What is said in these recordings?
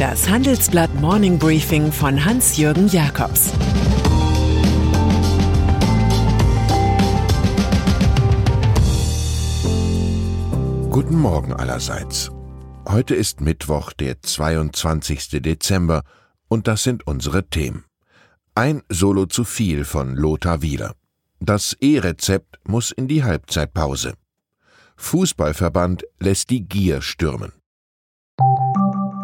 Das Handelsblatt Morning Briefing von Hans-Jürgen Jakobs Guten Morgen allerseits. Heute ist Mittwoch, der 22. Dezember, und das sind unsere Themen. Ein Solo zu viel von Lothar Wieler. Das E-Rezept muss in die Halbzeitpause. Fußballverband lässt die Gier stürmen.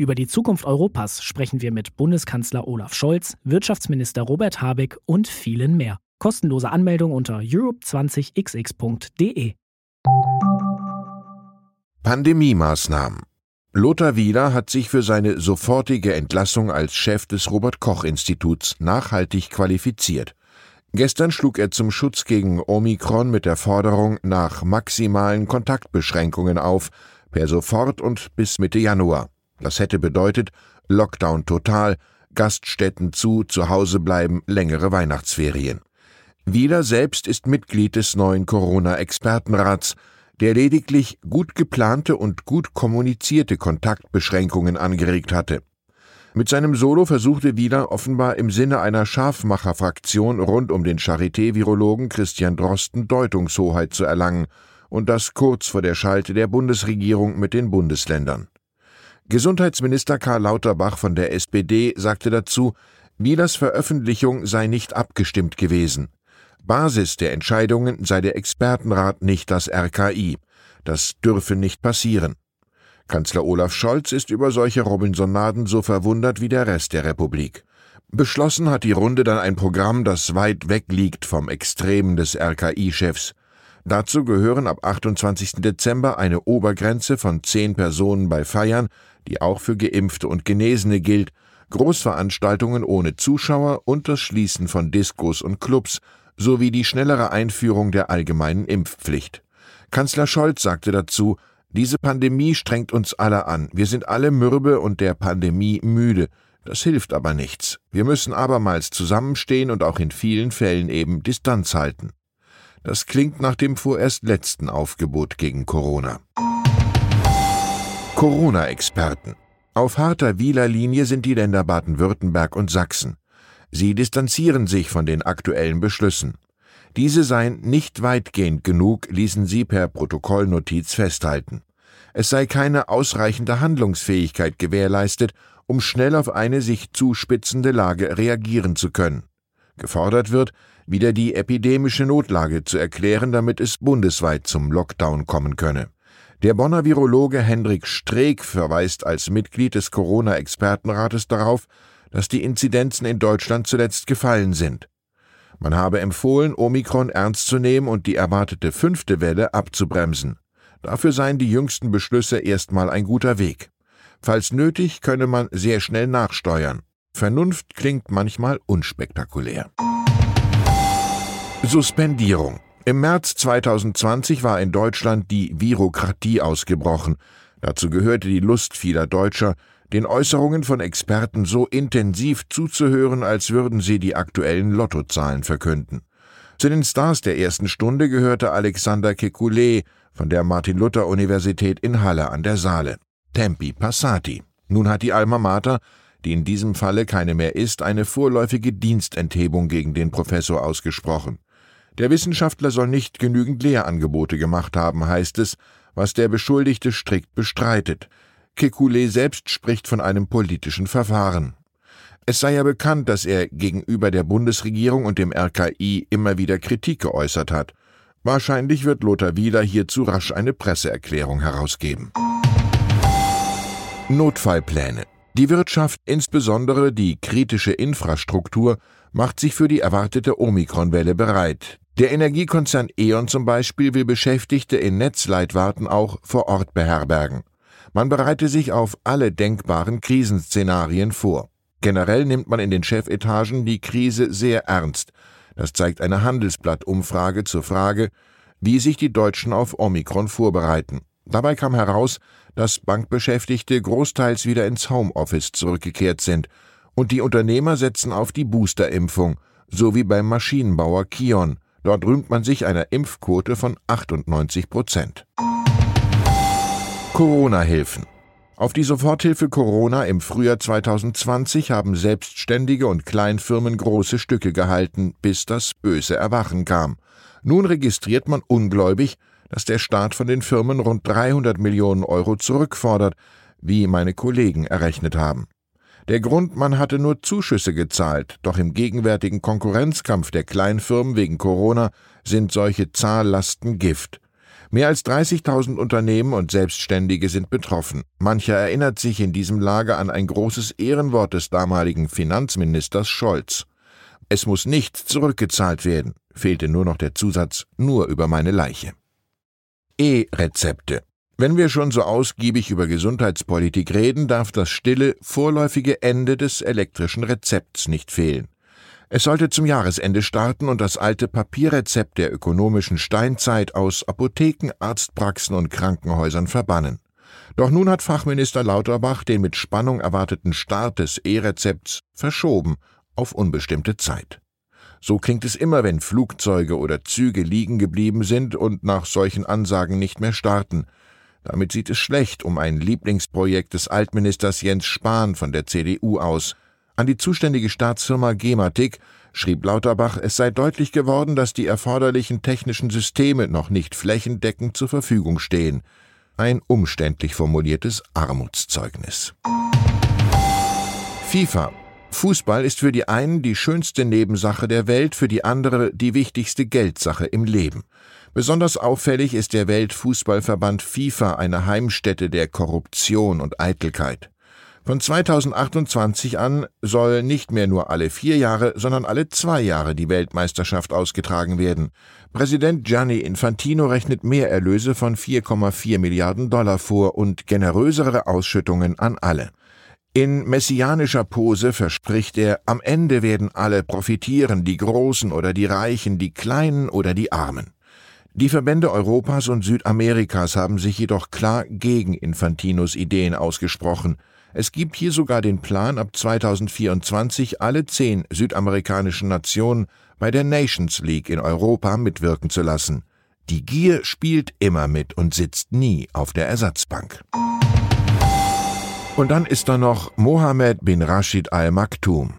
Über die Zukunft Europas sprechen wir mit Bundeskanzler Olaf Scholz, Wirtschaftsminister Robert Habeck und vielen mehr. Kostenlose Anmeldung unter europe20xx.de. Pandemie-Maßnahmen. Lothar Wieler hat sich für seine sofortige Entlassung als Chef des Robert Koch Instituts nachhaltig qualifiziert. Gestern schlug er zum Schutz gegen Omikron mit der Forderung nach maximalen Kontaktbeschränkungen auf, per sofort und bis Mitte Januar. Das hätte bedeutet Lockdown total, Gaststätten zu, zu Hause bleiben, längere Weihnachtsferien. Wieler selbst ist Mitglied des neuen Corona-Expertenrats, der lediglich gut geplante und gut kommunizierte Kontaktbeschränkungen angeregt hatte. Mit seinem Solo versuchte Wieler offenbar im Sinne einer Scharfmacherfraktion rund um den Charité-Virologen Christian Drosten Deutungshoheit zu erlangen, und das kurz vor der Schalte der Bundesregierung mit den Bundesländern. Gesundheitsminister Karl Lauterbach von der SPD sagte dazu, Wielers Veröffentlichung sei nicht abgestimmt gewesen. Basis der Entscheidungen sei der Expertenrat, nicht das RKI. Das dürfe nicht passieren. Kanzler Olaf Scholz ist über solche Robinsonaden so verwundert wie der Rest der Republik. Beschlossen hat die Runde dann ein Programm, das weit weg liegt vom Extremen des RKI-Chefs. Dazu gehören ab 28. Dezember eine Obergrenze von zehn Personen bei Feiern, die auch für Geimpfte und Genesene gilt, Großveranstaltungen ohne Zuschauer und das Schließen von Diskos und Clubs sowie die schnellere Einführung der allgemeinen Impfpflicht. Kanzler Scholz sagte dazu, diese Pandemie strengt uns alle an. Wir sind alle mürbe und der Pandemie müde. Das hilft aber nichts. Wir müssen abermals zusammenstehen und auch in vielen Fällen eben Distanz halten. Das klingt nach dem vorerst letzten Aufgebot gegen Corona. Corona-Experten. Auf harter Wieler Linie sind die Länder Baden-Württemberg und Sachsen. Sie distanzieren sich von den aktuellen Beschlüssen. Diese seien nicht weitgehend genug, ließen sie per Protokollnotiz festhalten. Es sei keine ausreichende Handlungsfähigkeit gewährleistet, um schnell auf eine sich zuspitzende Lage reagieren zu können. Gefordert wird, wieder die epidemische Notlage zu erklären, damit es bundesweit zum Lockdown kommen könne. Der Bonner Virologe Hendrik Streeck verweist als Mitglied des Corona-Expertenrates darauf, dass die Inzidenzen in Deutschland zuletzt gefallen sind. Man habe empfohlen, Omikron ernst zu nehmen und die erwartete fünfte Welle abzubremsen. Dafür seien die jüngsten Beschlüsse erstmal ein guter Weg. Falls nötig, könne man sehr schnell nachsteuern. Vernunft klingt manchmal unspektakulär. Suspendierung. Im März 2020 war in Deutschland die Virokratie ausgebrochen. Dazu gehörte die Lust vieler Deutscher, den Äußerungen von Experten so intensiv zuzuhören, als würden sie die aktuellen Lottozahlen verkünden. Zu den Stars der ersten Stunde gehörte Alexander Kekulé von der Martin-Luther-Universität in Halle an der Saale. Tempi Passati. Nun hat die Alma Mater, die in diesem Falle keine mehr ist, eine vorläufige Dienstenthebung gegen den Professor ausgesprochen. Der Wissenschaftler soll nicht genügend Lehrangebote gemacht haben, heißt es, was der Beschuldigte strikt bestreitet. Kekulé selbst spricht von einem politischen Verfahren. Es sei ja bekannt, dass er gegenüber der Bundesregierung und dem RKI immer wieder Kritik geäußert hat. Wahrscheinlich wird Lothar Wieler hierzu rasch eine Presseerklärung herausgeben. Notfallpläne. Die Wirtschaft, insbesondere die kritische Infrastruktur, macht sich für die erwartete Omikronwelle bereit. Der Energiekonzern E.ON zum Beispiel will Beschäftigte in Netzleitwarten auch vor Ort beherbergen. Man bereite sich auf alle denkbaren Krisenszenarien vor. Generell nimmt man in den Chefetagen die Krise sehr ernst. Das zeigt eine Handelsblatt-Umfrage zur Frage, wie sich die Deutschen auf Omikron vorbereiten. Dabei kam heraus, dass Bankbeschäftigte großteils wieder ins Homeoffice zurückgekehrt sind und die Unternehmer setzen auf die Boosterimpfung, so wie beim Maschinenbauer Kion. Dort rühmt man sich einer Impfquote von 98 Prozent. Corona-Hilfen. Auf die Soforthilfe Corona im Frühjahr 2020 haben Selbstständige und Kleinfirmen große Stücke gehalten, bis das böse Erwachen kam. Nun registriert man ungläubig, dass der Staat von den Firmen rund 300 Millionen Euro zurückfordert, wie meine Kollegen errechnet haben. Der Grund, man hatte nur Zuschüsse gezahlt, doch im gegenwärtigen Konkurrenzkampf der Kleinfirmen wegen Corona sind solche Zahllasten Gift. Mehr als 30.000 Unternehmen und Selbstständige sind betroffen. Mancher erinnert sich in diesem Lager an ein großes Ehrenwort des damaligen Finanzministers Scholz. Es muss nichts zurückgezahlt werden, fehlte nur noch der Zusatz nur über meine Leiche. E-Rezepte wenn wir schon so ausgiebig über Gesundheitspolitik reden, darf das stille, vorläufige Ende des elektrischen Rezepts nicht fehlen. Es sollte zum Jahresende starten und das alte Papierrezept der ökonomischen Steinzeit aus Apotheken, Arztpraxen und Krankenhäusern verbannen. Doch nun hat Fachminister Lauterbach den mit Spannung erwarteten Start des E-Rezepts verschoben auf unbestimmte Zeit. So klingt es immer, wenn Flugzeuge oder Züge liegen geblieben sind und nach solchen Ansagen nicht mehr starten. Damit sieht es schlecht um ein Lieblingsprojekt des Altministers Jens Spahn von der CDU aus. An die zuständige Staatsfirma Gematik schrieb Lauterbach, es sei deutlich geworden, dass die erforderlichen technischen Systeme noch nicht flächendeckend zur Verfügung stehen. Ein umständlich formuliertes Armutszeugnis. FIFA. Fußball ist für die einen die schönste Nebensache der Welt, für die andere die wichtigste Geldsache im Leben. Besonders auffällig ist der Weltfußballverband FIFA eine Heimstätte der Korruption und Eitelkeit. Von 2028 an soll nicht mehr nur alle vier Jahre, sondern alle zwei Jahre die Weltmeisterschaft ausgetragen werden. Präsident Gianni Infantino rechnet Mehrerlöse von 4,4 Milliarden Dollar vor und generösere Ausschüttungen an alle. In messianischer Pose verspricht er, am Ende werden alle profitieren, die Großen oder die Reichen, die Kleinen oder die Armen. Die Verbände Europas und Südamerikas haben sich jedoch klar gegen Infantinos Ideen ausgesprochen. Es gibt hier sogar den Plan, ab 2024 alle zehn südamerikanischen Nationen bei der Nations League in Europa mitwirken zu lassen. Die Gier spielt immer mit und sitzt nie auf der Ersatzbank. Und dann ist da noch Mohammed bin Rashid Al Maktoum.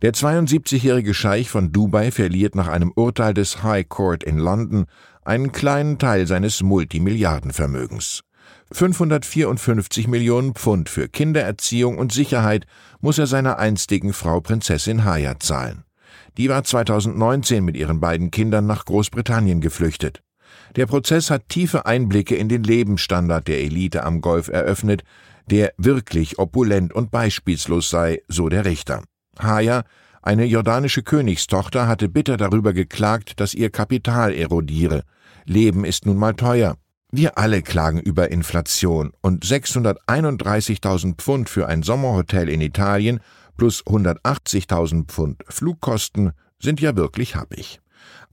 Der 72-jährige Scheich von Dubai verliert nach einem Urteil des High Court in London einen kleinen Teil seines Multimilliardenvermögens. 554 Millionen Pfund für Kindererziehung und Sicherheit muss er seiner einstigen Frau Prinzessin Haya zahlen. Die war 2019 mit ihren beiden Kindern nach Großbritannien geflüchtet. Der Prozess hat tiefe Einblicke in den Lebensstandard der Elite am Golf eröffnet, der wirklich opulent und beispielslos sei, so der Richter. Haya eine jordanische Königstochter hatte bitter darüber geklagt, dass ihr Kapital erodiere. Leben ist nun mal teuer. Wir alle klagen über Inflation und 631.000 Pfund für ein Sommerhotel in Italien plus 180.000 Pfund Flugkosten sind ja wirklich happig.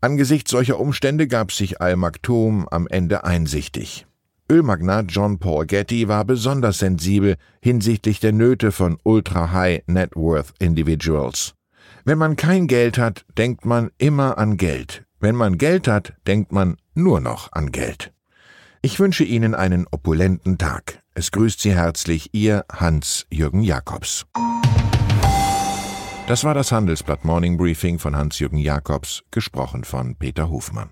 Angesichts solcher Umstände gab sich Al Maktoum am Ende einsichtig. Ölmagnat John Paul Getty war besonders sensibel hinsichtlich der Nöte von Ultra-High Net Worth Individuals. Wenn man kein Geld hat, denkt man immer an Geld. Wenn man Geld hat, denkt man nur noch an Geld. Ich wünsche Ihnen einen opulenten Tag. Es grüßt Sie herzlich Ihr Hans-Jürgen Jakobs. Das war das Handelsblatt Morning Briefing von Hans-Jürgen Jakobs, gesprochen von Peter Hofmann.